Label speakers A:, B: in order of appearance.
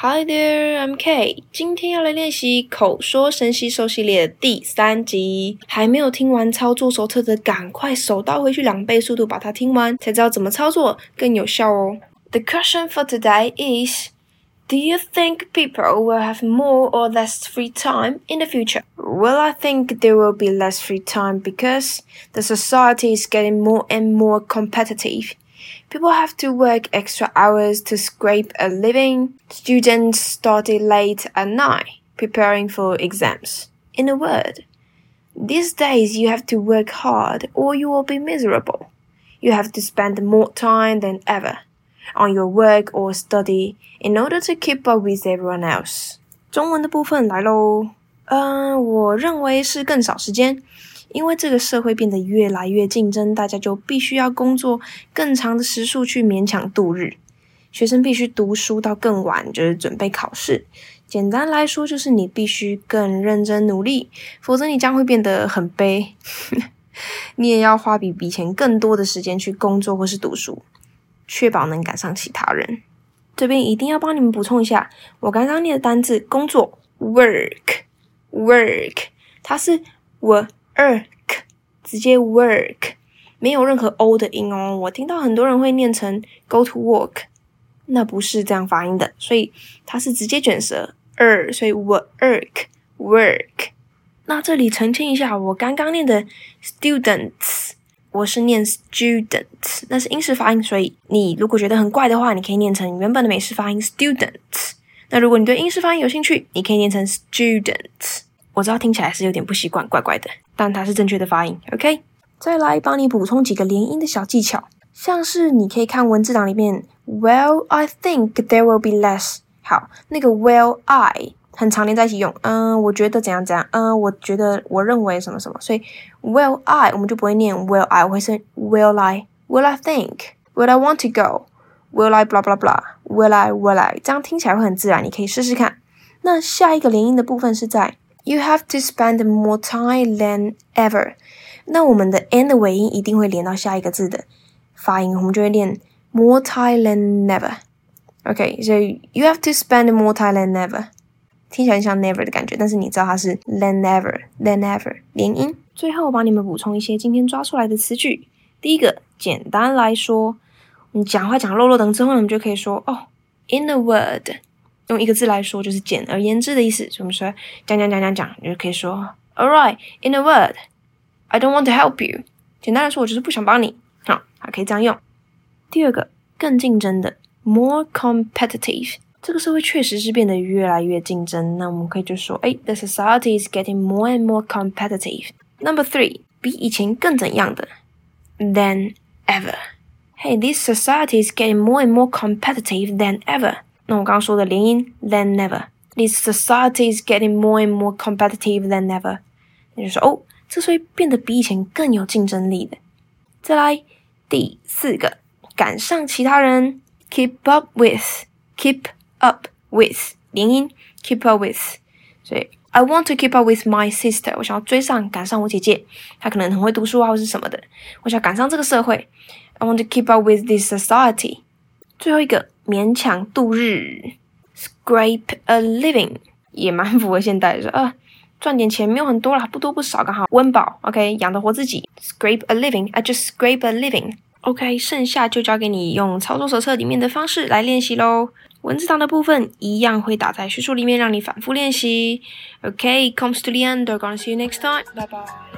A: Hi there, I'm Kay。今天要来练习口说神吸收系列的第三集。还没有听完操作手册的，赶快手刀回去两倍速度把它听完，才知道怎么操作更有效哦。The question for today is. Do you think people will have more or less free time in the future? Well, I think there will be less free time because the society is getting more and more competitive. People have to work extra hours to scrape a living. Students study late at night, preparing for exams. In a word, these days you have to work hard or you will be miserable. You have to spend more time than ever on your work or study in order to keep up with everyone else。中文的部分来喽，嗯，我认为是更少时间， 因为这个社会变得越来越竞争，大家就必须要工作更长的时数去勉强度日。学生必须读书到更晚，就是准备考试。简单来说，就是你必须更认真努力，否则你将会变得很悲。你也要花比以前更多的时间去工作或是读书。确保能赶上其他人。这边一定要帮你们补充一下，我刚刚念的单字“工作 ”（work），work，它是我 work，直接 work，没有任何 o 的音哦。我听到很多人会念成 go to work，那不是这样发音的，所以它是直接卷舌 er，所以 work，work。那这里澄清一下，我刚刚念的 students。我是念 students，那是英式发音，所以你如果觉得很怪的话，你可以念成原本的美式发音 students。那如果你对英式发音有兴趣，你可以念成 students。我知道听起来是有点不习惯，怪怪的，但它是正确的发音。OK，再来帮你补充几个连音的小技巧，像是你可以看文字档里面，Well, I think there will be less。好，那个 Well, I。很常连在一起用，嗯，我觉得怎样怎样，嗯，我觉得我认为什么什么，所以 will I 我们就不会念 will I，我会是 will I，will I think，will I want to go，will I blah blah blah，will I will I，这样听起来会很自然，你可以试试看。那下一个连音的部分是在 you have to spend more time than ever，那我们的 n 的尾音一定会连到下一个字的发音，我们就会念 more time than never。OK，so you have to spend more time than ever。听起来像 never 的感觉，但是你知道它是 than ever，than ever 连音。最后我帮你们补充一些今天抓出来的词句。第一个，简单来说，你讲话讲漏漏等之后，我们就可以说哦，in a word，用一个字来说就是简而言之的意思。所以我们说讲讲讲讲讲，你就可以说 All right，in a word，I don't want to help you。简单来说，我就是不想帮你。好，还可以这样用。第二个，更竞争的，more competitive。这个社会确实是变得越来越竞争，那我们可以就说，哎，the society is getting more and more competitive. Number three，比以前更怎样的？Than ever. Hey, this society is getting more and more competitive than ever. 那我刚刚说的连音 than never. This society is getting more and more competitive than ever. 那就说，哦，这社会变得比以前更有竞争力的。再来第四个，赶上其他人，keep up with，keep up with 连音，keep up with，所以 I want to keep up with my sister，我想要追上赶上我姐姐，她可能很会读书啊，或是什么的，我想赶上这个社会。I want to keep up with this society。 最后一个勉强度日，scrape a living 也蛮符合现代的，说啊赚点钱没有很多啦，不多不少，刚好温饱，OK 养得活自己。Scrape a living，I just scrape a living。OK，剩下就交给你用操作手册里面的方式来练习喽。文字档的部分一样会打在叙述里面，让你反复练习。OK，comes to the end. I'm gonna see you next time. Bye bye.